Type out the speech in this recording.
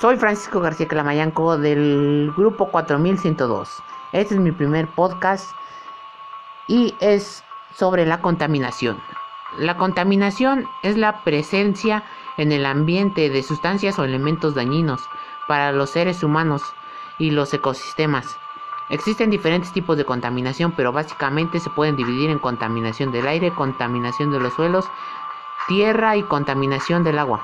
Soy Francisco García Clamayanco del grupo 4102. Este es mi primer podcast y es sobre la contaminación. La contaminación es la presencia en el ambiente de sustancias o elementos dañinos para los seres humanos y los ecosistemas. Existen diferentes tipos de contaminación, pero básicamente se pueden dividir en contaminación del aire, contaminación de los suelos, tierra y contaminación del agua.